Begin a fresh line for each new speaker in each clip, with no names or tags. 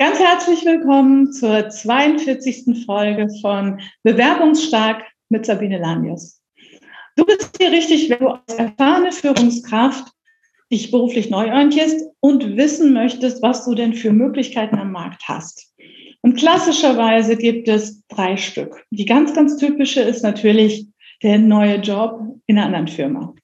Ganz herzlich willkommen zur 42. Folge von Bewerbungsstark mit Sabine Lanius. Du bist hier richtig, wenn du als erfahrene Führungskraft dich beruflich neu orientierst und wissen möchtest, was du denn für Möglichkeiten am Markt hast. Und klassischerweise gibt es drei Stück. Die ganz, ganz typische ist natürlich der neue Job in einer anderen Firma.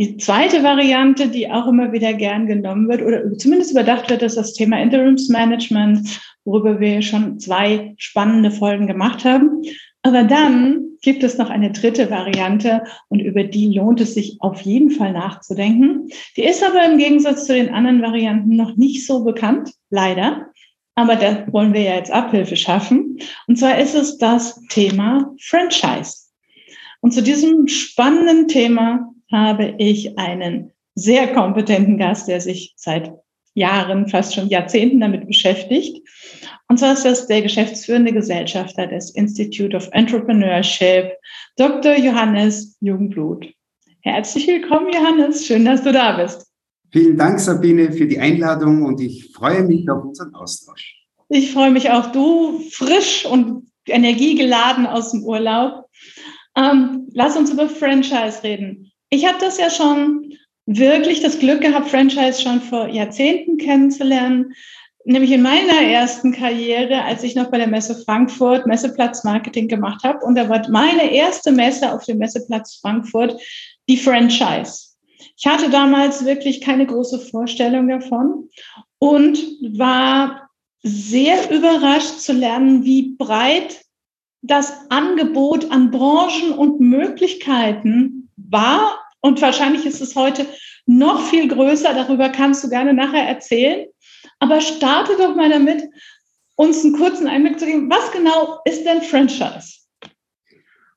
Die zweite Variante, die auch immer wieder gern genommen wird oder zumindest überdacht wird, ist das Thema Interimsmanagement, worüber wir schon zwei spannende Folgen gemacht haben. Aber dann gibt es noch eine dritte Variante und über die lohnt es sich auf jeden Fall nachzudenken. Die ist aber im Gegensatz zu den anderen Varianten noch nicht so bekannt, leider. Aber da wollen wir ja jetzt Abhilfe schaffen. Und zwar ist es das Thema Franchise. Und zu diesem spannenden Thema habe ich einen sehr kompetenten Gast, der sich seit Jahren, fast schon Jahrzehnten damit beschäftigt. Und zwar ist das der geschäftsführende Gesellschafter des Institute of Entrepreneurship, Dr. Johannes Jugendblut. Herzlich willkommen, Johannes. Schön, dass du da bist.
Vielen Dank, Sabine, für die Einladung und ich freue mich auf unseren Austausch.
Ich freue mich auch, du frisch und energiegeladen aus dem Urlaub. Ähm, lass uns über Franchise reden. Ich habe das ja schon wirklich das Glück gehabt, Franchise schon vor Jahrzehnten kennenzulernen. Nämlich in meiner ersten Karriere, als ich noch bei der Messe Frankfurt Messeplatz Marketing gemacht habe. Und da war meine erste Messe auf dem Messeplatz Frankfurt die Franchise. Ich hatte damals wirklich keine große Vorstellung davon und war sehr überrascht zu lernen, wie breit das Angebot an Branchen und Möglichkeiten war. Und wahrscheinlich ist es heute noch viel größer. Darüber kannst du gerne nachher erzählen. Aber starte doch mal damit, uns einen kurzen Einblick zu geben. Was genau ist denn Franchise?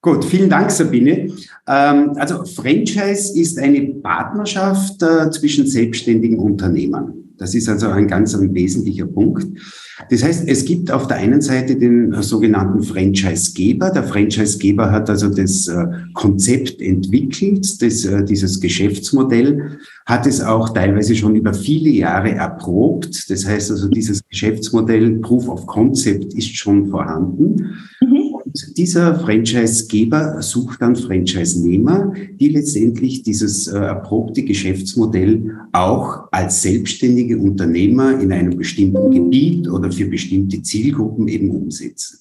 Gut, vielen Dank, Sabine. Ähm, also Franchise ist eine Partnerschaft äh, zwischen selbstständigen Unternehmern. Das ist also ein ganz ein wesentlicher Punkt. Das heißt, es gibt auf der einen Seite den sogenannten Franchisegeber. Der Franchisegeber hat also das äh, Konzept entwickelt, das, äh, dieses Geschäftsmodell, hat es auch teilweise schon über viele Jahre erprobt. Das heißt also, dieses Geschäftsmodell Proof of Concept ist schon vorhanden. Mhm. Und dieser Franchisegeber sucht dann Franchise-Nehmer, die letztendlich dieses äh, erprobte Geschäftsmodell auch als selbstständige Unternehmer in einem bestimmten Gebiet oder für bestimmte Zielgruppen eben umsetzen.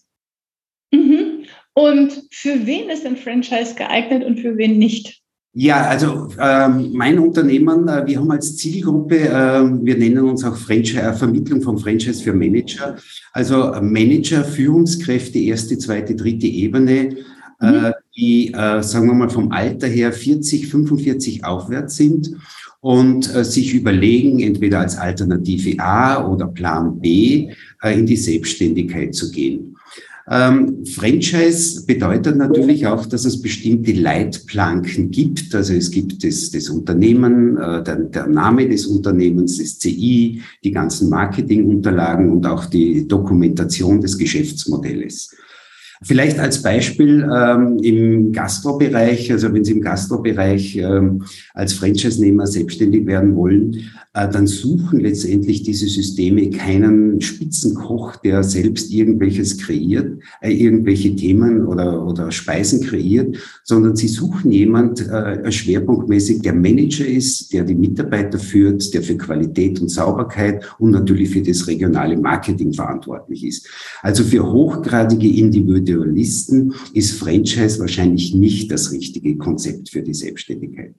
Mhm. Und für wen ist ein Franchise geeignet und für wen nicht?
Ja, also ähm, mein Unternehmen, äh, wir haben als Zielgruppe, äh, wir nennen uns auch Franchise, äh, Vermittlung von Franchise für Manager, also Manager, Führungskräfte, erste, zweite, dritte Ebene, äh, mhm. die, äh, sagen wir mal, vom Alter her 40, 45 aufwärts sind und äh, sich überlegen, entweder als Alternative A oder Plan B äh, in die Selbstständigkeit zu gehen. Ähm, Franchise bedeutet natürlich auch, dass es bestimmte Leitplanken gibt. Also es gibt das, das Unternehmen, äh, der, der Name des Unternehmens, das CI, die ganzen Marketingunterlagen und auch die Dokumentation des Geschäftsmodells. Vielleicht als Beispiel ähm, im Gastrobereich, also wenn Sie im Gastrobereich ähm, als Franchise-Nehmer selbstständig werden wollen, äh, dann suchen letztendlich diese Systeme keinen Spitzenkoch, der selbst irgendwelches kreiert, äh, irgendwelche Themen oder, oder Speisen kreiert, sondern sie suchen jemand äh, schwerpunktmäßig, der Manager ist, der die Mitarbeiter führt, der für Qualität und Sauberkeit und natürlich für das regionale Marketing verantwortlich ist. Also für hochgradige Individuen Individualisten ist Franchise wahrscheinlich nicht das richtige Konzept für die Selbstständigkeit.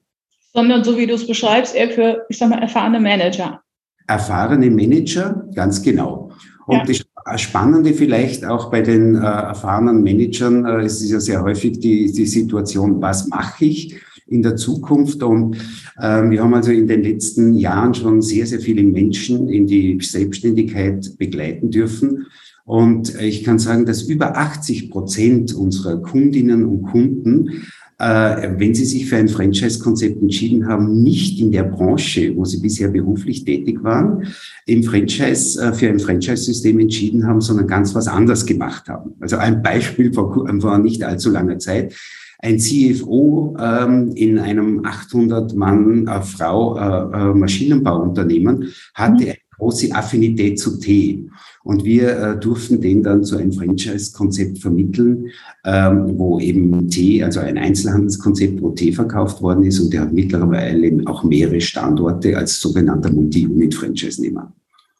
Sondern so wie du es beschreibst, eher für, ich sag mal, erfahrene Manager.
Erfahrene Manager, ganz genau. Und ja. das Spannende vielleicht auch bei den äh, erfahrenen Managern, äh, es ist ja sehr häufig die, die Situation, was mache ich? in der Zukunft. Und äh, wir haben also in den letzten Jahren schon sehr, sehr viele Menschen in die Selbstständigkeit begleiten dürfen. Und ich kann sagen, dass über 80 Prozent unserer Kundinnen und Kunden, äh, wenn sie sich für ein Franchise-Konzept entschieden haben, nicht in der Branche, wo sie bisher beruflich tätig waren, im Franchise, äh, für ein Franchise-System entschieden haben, sondern ganz was anderes gemacht haben. Also ein Beispiel vor, vor nicht allzu langer Zeit ein CFO ähm, in einem 800 Mann äh, Frau äh, äh, Maschinenbauunternehmen hatte mhm. Große Affinität zu Tee. Und wir äh, durften den dann zu einem Franchise-Konzept vermitteln, ähm, wo eben Tee, also ein Einzelhandelskonzept, wo Tee verkauft worden ist und der hat mittlerweile auch mehrere Standorte als sogenannter Multi-Unit-Franchise-Nehmer.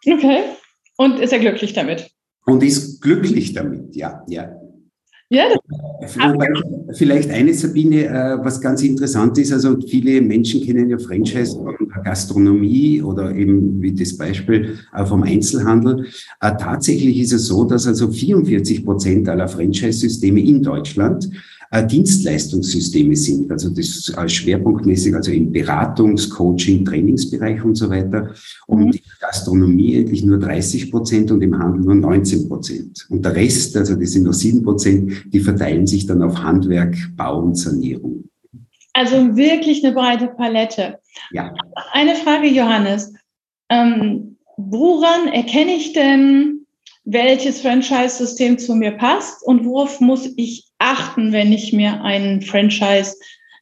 Okay. Und ist er glücklich damit?
Und ist glücklich damit, ja, ja.
Ja,
vielleicht eine Sabine, äh, was ganz interessant ist, also viele Menschen kennen ja Franchise von Gastronomie oder eben wie das Beispiel äh, vom Einzelhandel. Äh, tatsächlich ist es so, dass also 44 Prozent aller Franchise-Systeme in Deutschland äh, Dienstleistungssysteme sind. Also das äh, schwerpunktmäßig, also im Beratungs-, Coaching-, Trainingsbereich und so weiter. Und mhm. in der Gastronomie eigentlich nur 30 Prozent und im Handel nur 19 Prozent. Und der Rest, also das sind nur 7 Prozent, die verteilen sich dann auf Handwerk, Bau und Sanierung.
Also wirklich eine breite Palette.
Ja.
Eine Frage, Johannes. Ähm, woran erkenne ich denn, welches Franchise-System zu mir passt und worauf muss ich achten, wenn ich mir einen Franchise,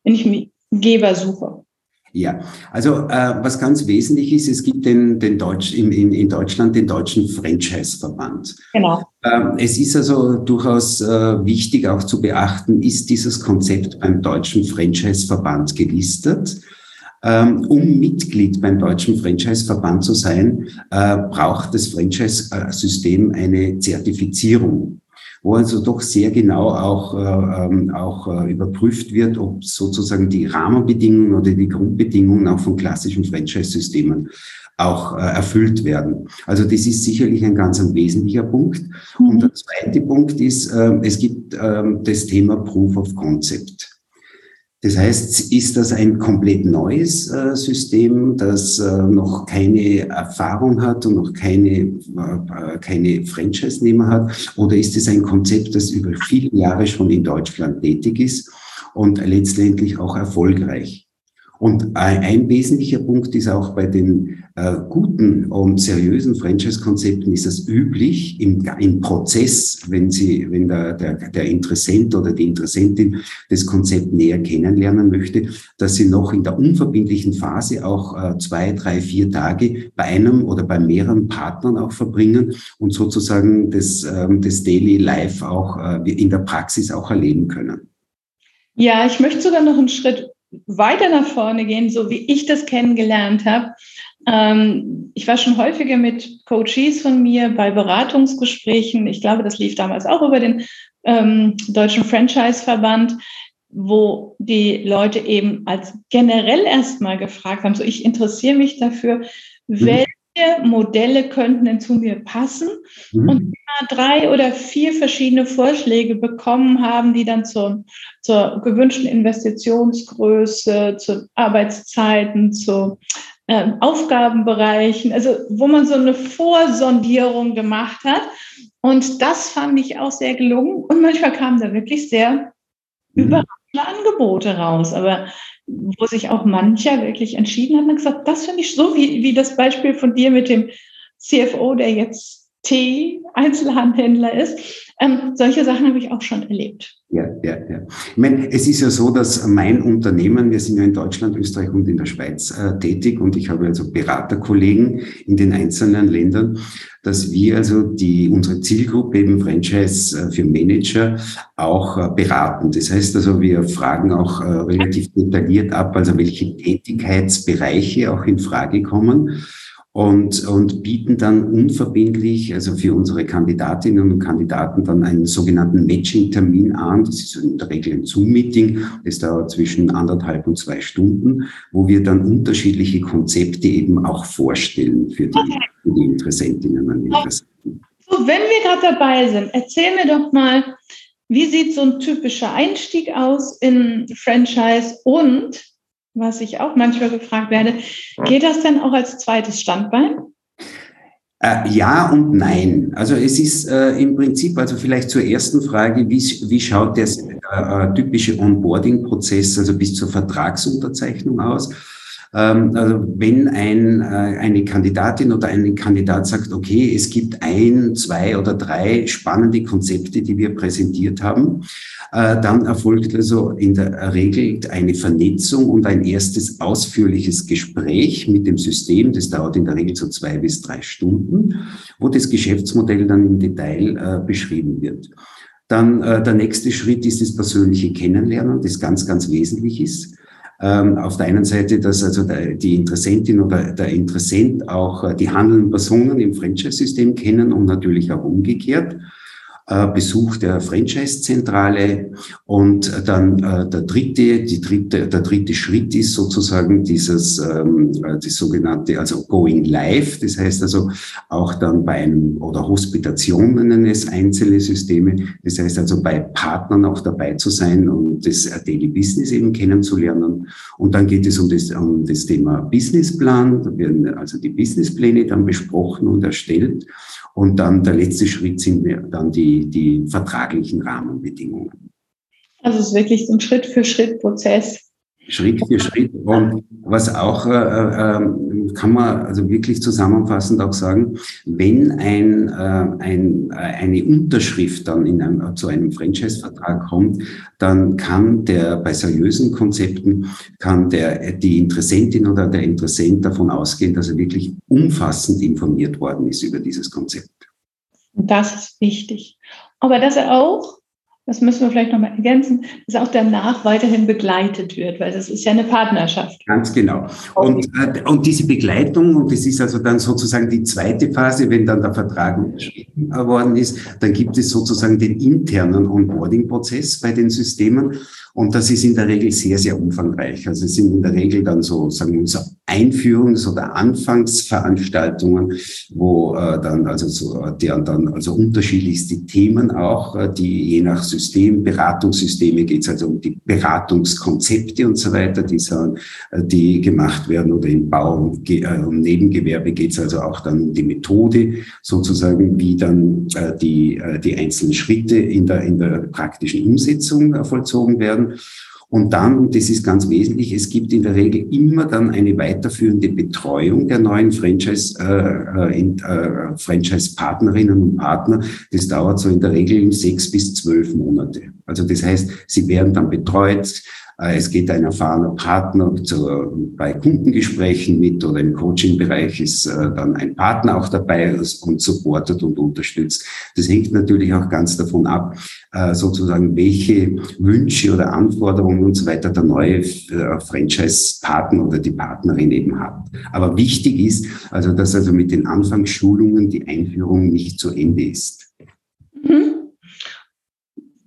wenn ich mir Geber suche?
Ja, also äh, was ganz wesentlich ist, es gibt den, den Deutsch, in, in, in Deutschland den Deutschen Franchise-Verband.
Genau.
Ähm, es ist also durchaus äh, wichtig auch zu beachten, ist dieses Konzept beim Deutschen Franchise-Verband gelistet. Ähm, um Mitglied beim Deutschen Franchise-Verband zu sein, äh, braucht das Franchise-System eine Zertifizierung wo also doch sehr genau auch, äh, ähm, auch äh, überprüft wird, ob sozusagen die Rahmenbedingungen oder die Grundbedingungen auch von klassischen Franchise-Systemen auch äh, erfüllt werden. Also das ist sicherlich ein ganz ein wesentlicher Punkt. Mhm. Und der zweite Punkt ist, äh, es gibt äh, das Thema Proof of Concept. Das heißt, ist das ein komplett neues äh, System, das äh, noch keine Erfahrung hat und noch keine, äh, keine Franchise-Nehmer hat? Oder ist es ein Konzept, das über viele Jahre schon in Deutschland tätig ist und letztendlich auch erfolgreich? Und ein wesentlicher Punkt ist auch bei den äh, guten und seriösen Franchise-Konzepten ist es üblich im, im Prozess, wenn Sie, wenn der, der, der Interessent oder die Interessentin das Konzept näher kennenlernen möchte, dass sie noch in der unverbindlichen Phase auch äh, zwei, drei, vier Tage bei einem oder bei mehreren Partnern auch verbringen und sozusagen das, ähm, das Daily Life auch äh, in der Praxis auch erleben können.
Ja, ich möchte sogar noch einen Schritt weiter nach vorne gehen, so wie ich das kennengelernt habe. Ähm, ich war schon häufiger mit Coaches von mir bei Beratungsgesprächen. Ich glaube, das lief damals auch über den ähm, Deutschen Franchise-Verband, wo die Leute eben als generell erstmal gefragt haben, so ich interessiere mich dafür, mhm. welche Modelle könnten denn zu mir passen? Mhm. Und drei oder vier verschiedene Vorschläge bekommen haben, die dann zur, zur gewünschten Investitionsgröße, zu Arbeitszeiten, zu äh, Aufgabenbereichen, also wo man so eine Vorsondierung gemacht hat. Und das fand ich auch sehr gelungen. Und manchmal kamen da wirklich sehr mhm. überraschende Angebote raus. Aber wo sich auch mancher wirklich entschieden hat und gesagt, das finde ich so, wie, wie das Beispiel von dir mit dem CFO, der jetzt Tee-Einzelhandhändler ist. Ähm, solche Sachen habe ich auch schon erlebt.
Ja, ja, ja. Ich meine, es ist ja so, dass mein Unternehmen, wir sind ja in Deutschland, Österreich und in der Schweiz äh, tätig und ich habe also Beraterkollegen in den einzelnen Ländern, dass wir also die, unsere Zielgruppe eben Franchise äh, für Manager auch äh, beraten. Das heißt also, wir fragen auch äh, relativ detailliert ab, also welche Tätigkeitsbereiche auch in Frage kommen und, und bieten dann unverbindlich, also für unsere Kandidatinnen und Kandidaten dann einen sogenannten Matching-Termin an. Das ist in der Regel ein Zoom-Meeting. Das dauert zwischen anderthalb und zwei Stunden, wo wir dann unterschiedliche Konzepte eben auch vorstellen für die, für die Interessentinnen und Interessenten.
So, wenn wir gerade dabei sind, erzähl mir doch mal, wie sieht so ein typischer Einstieg aus in Franchise und was ich auch manchmal gefragt werde, geht das denn auch als zweites Standbein?
Äh, ja und nein. Also es ist äh, im Prinzip, also vielleicht zur ersten Frage, wie, wie schaut der äh, typische Onboarding-Prozess, also bis zur Vertragsunterzeichnung aus? Ähm, also wenn ein, äh, eine Kandidatin oder ein Kandidat sagt, okay, es gibt ein, zwei oder drei spannende Konzepte, die wir präsentiert haben, äh, dann erfolgt also in der Regel eine Vernetzung und ein erstes ausführliches Gespräch mit dem System. Das dauert in der Regel so zwei bis drei Stunden, wo das Geschäftsmodell dann im Detail äh, beschrieben wird. Dann äh, der nächste Schritt ist das persönliche Kennenlernen, das ganz, ganz wesentlich ist. Ähm, auf der einen Seite, dass also der, die Interessentin oder der Interessent auch äh, die handelnden Personen im Franchise-System kennen und natürlich auch umgekehrt. Äh, Besuch der Franchise-Zentrale und dann äh, der dritte, die dritte, der dritte Schritt ist sozusagen dieses, ähm, äh, das sogenannte, also Going Live. Das heißt also auch dann bei einem oder Hospitation nennen es einzelne Systeme. Das heißt also bei Partnern auch dabei zu sein und das Daily Business eben kennenzulernen. Und dann geht es um das, um das Thema Businessplan. Da werden also die Businesspläne dann besprochen und erstellt. Und dann der letzte Schritt sind dann die, die vertraglichen Rahmenbedingungen.
Also es ist wirklich so ein Schritt-für-Schritt-Prozess.
Schritt für Schritt. Und was auch äh, äh, kann man also wirklich zusammenfassend auch sagen, wenn ein, äh, ein, äh, eine Unterschrift dann in einem, zu einem Franchise-Vertrag kommt, dann kann der bei seriösen Konzepten kann der die Interessentin oder der Interessent davon ausgehen, dass er wirklich umfassend informiert worden ist über dieses Konzept.
Das ist wichtig. Aber dass er auch das müssen wir vielleicht nochmal ergänzen, dass auch danach weiterhin begleitet wird, weil das ist ja eine Partnerschaft.
Ganz genau. Und, äh, und diese Begleitung, und das ist also dann sozusagen die zweite Phase, wenn dann der Vertrag unterschrieben worden ist, dann gibt es sozusagen den internen Onboarding-Prozess bei den Systemen. Und das ist in der Regel sehr, sehr umfangreich. Also es sind in der Regel dann so, sagen wir so Einführungs- oder Anfangsveranstaltungen, wo äh, dann also so, deren dann also unterschiedlichste Themen auch, äh, die je nach System, Beratungssysteme geht es also um die Beratungskonzepte und so weiter, die, so, äh, die gemacht werden oder im Bau und äh, um Nebengewerbe geht es also auch dann um die Methode sozusagen, wie dann äh, die, äh, die einzelnen Schritte in der, in der praktischen Umsetzung äh, vollzogen werden werden. Und dann, und das ist ganz wesentlich, es gibt in der Regel immer dann eine weiterführende Betreuung der neuen Franchise, äh, äh, äh, Franchise-Partnerinnen und Partner. Das dauert so in der Regel sechs bis zwölf Monate. Also das heißt, sie werden dann betreut, es geht ein erfahrener Partner zu, bei Kundengesprächen mit oder im Coaching-Bereich ist äh, dann ein Partner auch dabei und supportet und unterstützt. Das hängt natürlich auch ganz davon ab, äh, sozusagen, welche Wünsche oder Anforderungen und so weiter der neue Franchise-Partner oder die Partnerin eben hat. Aber wichtig ist also, dass also mit den Anfangsschulungen die Einführung nicht zu Ende ist. Mhm.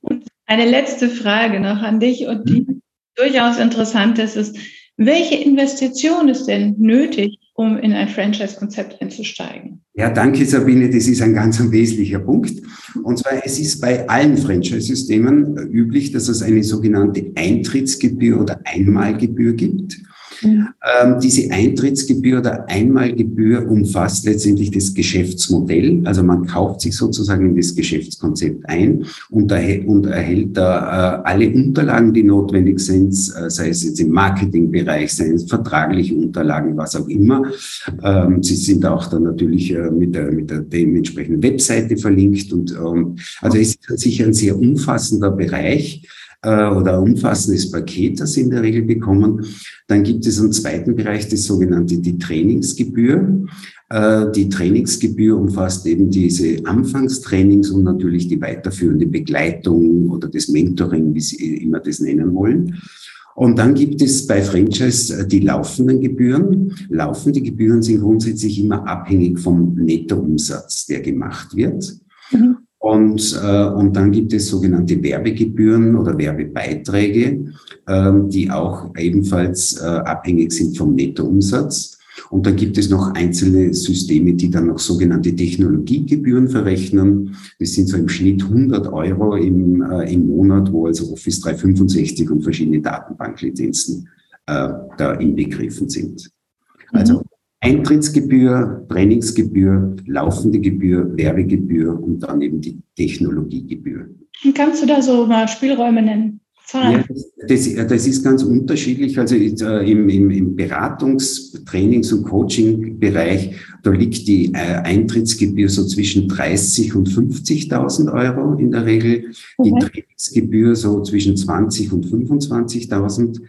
Und eine letzte Frage noch an dich und die mhm durchaus interessant ist, ist, welche Investition ist denn nötig, um in ein Franchise-Konzept einzusteigen?
Ja, danke Sabine, das ist ein ganz wesentlicher Punkt. Und zwar, es ist bei allen Franchise-Systemen üblich, dass es eine sogenannte Eintrittsgebühr oder Einmalgebühr gibt. Ähm, diese Eintrittsgebühr oder Einmalgebühr umfasst letztendlich das Geschäftsmodell. Also man kauft sich sozusagen in das Geschäftskonzept ein und, erhält, und erhält da äh, alle Unterlagen, die notwendig sind, äh, sei es jetzt im Marketingbereich, sei es vertragliche Unterlagen, was auch immer. Ähm, sie sind auch dann natürlich äh, mit, der, mit der dementsprechenden Webseite verlinkt und ähm, also es ist sicher ein sehr umfassender Bereich äh, oder ein umfassendes Paket, das Sie in der Regel bekommen. Dann gibt es einen zweiten Bereich, das sogenannte die Trainingsgebühr. Äh, die Trainingsgebühr umfasst eben diese Anfangstrainings und natürlich die weiterführende Begleitung oder das Mentoring, wie Sie immer das nennen wollen. Und dann gibt es bei Franchise äh, die laufenden Gebühren. Laufende Gebühren sind grundsätzlich immer abhängig vom Nettoumsatz, der gemacht wird. Und, äh, und dann gibt es sogenannte Werbegebühren oder Werbebeiträge, äh, die auch ebenfalls äh, abhängig sind vom Nettoumsatz. Und dann gibt es noch einzelne Systeme, die dann noch sogenannte Technologiegebühren verrechnen. Das sind so im Schnitt 100 Euro im, äh, im Monat, wo also Office 365 und verschiedene Datenbanklizenzen äh, da inbegriffen sind. Also. Eintrittsgebühr, Trainingsgebühr, laufende Gebühr, Werbegebühr und dann eben die Technologiegebühr.
Kannst du da so mal Spielräume nennen?
Ja, das, das, ist ganz unterschiedlich. Also äh, im, im, im Beratungs-, Trainings- und Coaching-Bereich, da liegt die äh, Eintrittsgebühr so zwischen 30 und 50.000 Euro in der Regel. Die okay. Trainingsgebühr so zwischen 20 und 25.000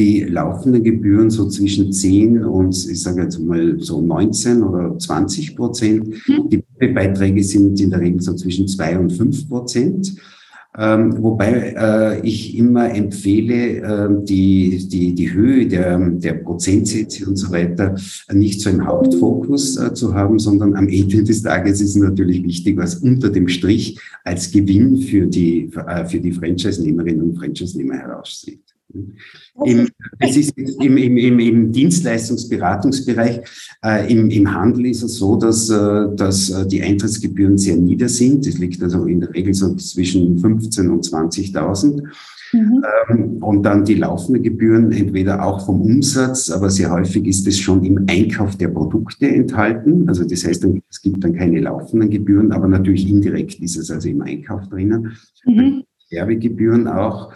die laufenden Gebühren so zwischen 10 und ich sage jetzt mal so 19 oder 20 Prozent. Mhm. Die Beiträge sind in der Regel so zwischen 2 und 5 Prozent. Ähm, wobei äh, ich immer empfehle, äh, die, die, die Höhe der, der Prozentsätze und so weiter nicht so im Hauptfokus äh, zu haben, sondern am Ende des Tages ist es natürlich wichtig, was unter dem Strich als Gewinn für die, äh, für die Franchise-Nehmerinnen und Franchise-Nehmer heraussieht. Im, es ist im, im, im, im Dienstleistungsberatungsbereich, äh, im, im Handel ist es so, dass, äh, dass äh, die Eintrittsgebühren sehr nieder sind. Das liegt also in der Regel so zwischen 15.000 und 20.000. Mhm. Ähm, und dann die laufenden Gebühren, entweder auch vom Umsatz, aber sehr häufig ist es schon im Einkauf der Produkte enthalten. Also das heißt, es gibt dann keine laufenden Gebühren, aber natürlich indirekt ist es also im Einkauf drinnen. Mhm. Werbegebühren auch.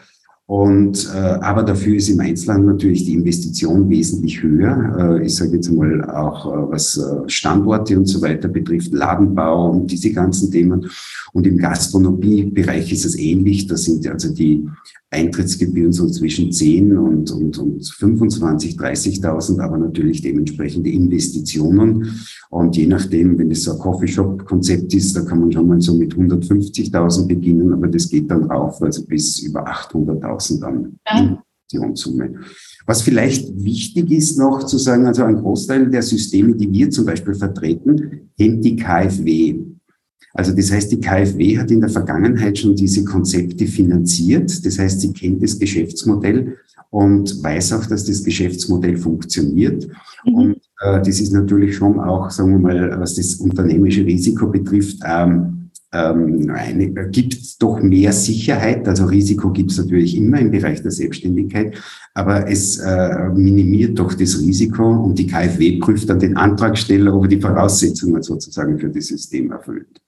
Und äh, aber dafür ist im Einzelhandel natürlich die Investition wesentlich höher. Äh, ich sage jetzt mal auch, äh, was äh, Standorte und so weiter betrifft, Ladenbau und diese ganzen Themen. Und im Gastronomiebereich ist es ähnlich. Da sind also die Eintrittsgebühren so zwischen 10 und, und, und 25, 30.000, aber natürlich dementsprechende Investitionen. Und je nachdem, wenn es so ein Coffeeshop-Konzept ist, da kann man schon mal so mit 150.000 beginnen, aber das geht dann rauf, also bis über 800.000 an ja. Investitionssumme. Was vielleicht wichtig ist noch zu sagen, also ein Großteil der Systeme, die wir zum Beispiel vertreten, kennt die KfW. Also das heißt, die KfW hat in der Vergangenheit schon diese Konzepte finanziert. Das heißt, sie kennt das Geschäftsmodell und weiß auch, dass das Geschäftsmodell funktioniert. Mhm. Und äh, das ist natürlich schon auch, sagen wir mal, was das unternehmerische Risiko betrifft, ähm, ähm, eine, gibt doch mehr Sicherheit. Also Risiko gibt es natürlich immer im Bereich der Selbstständigkeit, aber es äh, minimiert doch das Risiko und die KfW prüft dann den Antragsteller, ob er die Voraussetzungen sozusagen für das System erfüllt.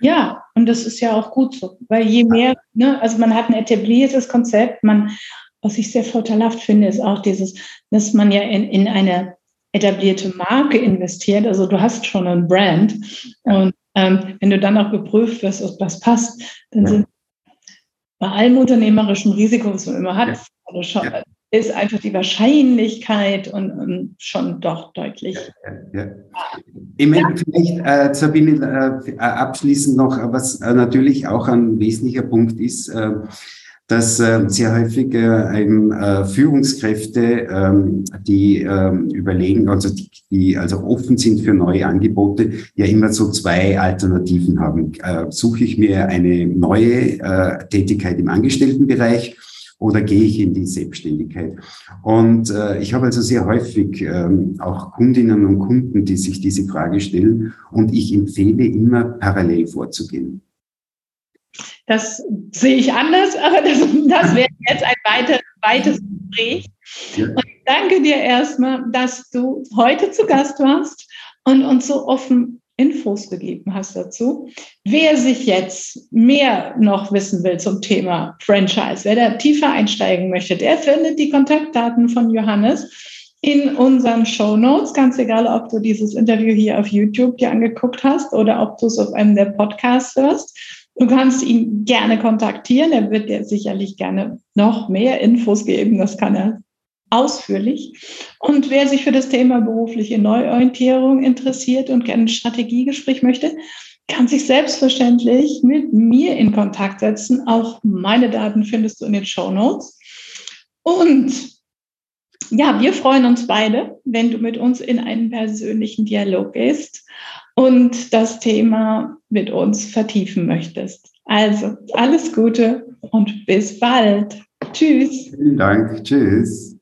Ja, und das ist ja auch gut so, weil je mehr, ne, also man hat ein etabliertes Konzept, man, was ich sehr vorteilhaft finde, ist auch dieses, dass man ja in, in eine etablierte Marke investiert. Also du hast schon ein Brand und ähm, wenn du dann auch geprüft wirst, ob das passt, dann ja. sind bei allem unternehmerischen Risiko, was man immer hat, ja. Ja. ist einfach die Wahrscheinlichkeit und, und schon doch deutlich. Ja,
Ich meine, vielleicht, äh, Sabine, äh, abschließend noch, was äh, natürlich auch ein wesentlicher Punkt ist, äh, dass äh, sehr häufig äh, äh, Führungskräfte, ähm, die ähm, überlegen, also die, die also offen sind für neue Angebote, ja immer so zwei Alternativen haben. Äh, suche ich mir eine neue äh, Tätigkeit im Angestelltenbereich oder gehe ich in die Selbstständigkeit? Und äh, ich habe also sehr häufig ähm, auch Kundinnen und Kunden, die sich diese Frage stellen und ich empfehle immer parallel vorzugehen.
Das sehe ich anders, aber das, das wäre jetzt ein weiter, weites Gespräch. Und ich danke dir erstmal, dass du heute zu Gast warst und uns so offen Infos gegeben hast dazu. Wer sich jetzt mehr noch wissen will zum Thema Franchise, wer da tiefer einsteigen möchte, der findet die Kontaktdaten von Johannes in unseren Show Notes. Ganz egal, ob du dieses Interview hier auf YouTube dir angeguckt hast oder ob du es auf einem der Podcasts hörst. Du kannst ihn gerne kontaktieren. Er wird dir sicherlich gerne noch mehr Infos geben. Das kann er ausführlich. Und wer sich für das Thema berufliche Neuorientierung interessiert und gerne ein Strategiegespräch möchte, kann sich selbstverständlich mit mir in Kontakt setzen. Auch meine Daten findest du in den Show Notes. Und ja, wir freuen uns beide, wenn du mit uns in einen persönlichen Dialog gehst und das Thema mit uns vertiefen möchtest. Also alles Gute und bis bald. Tschüss.
Vielen Dank. Tschüss.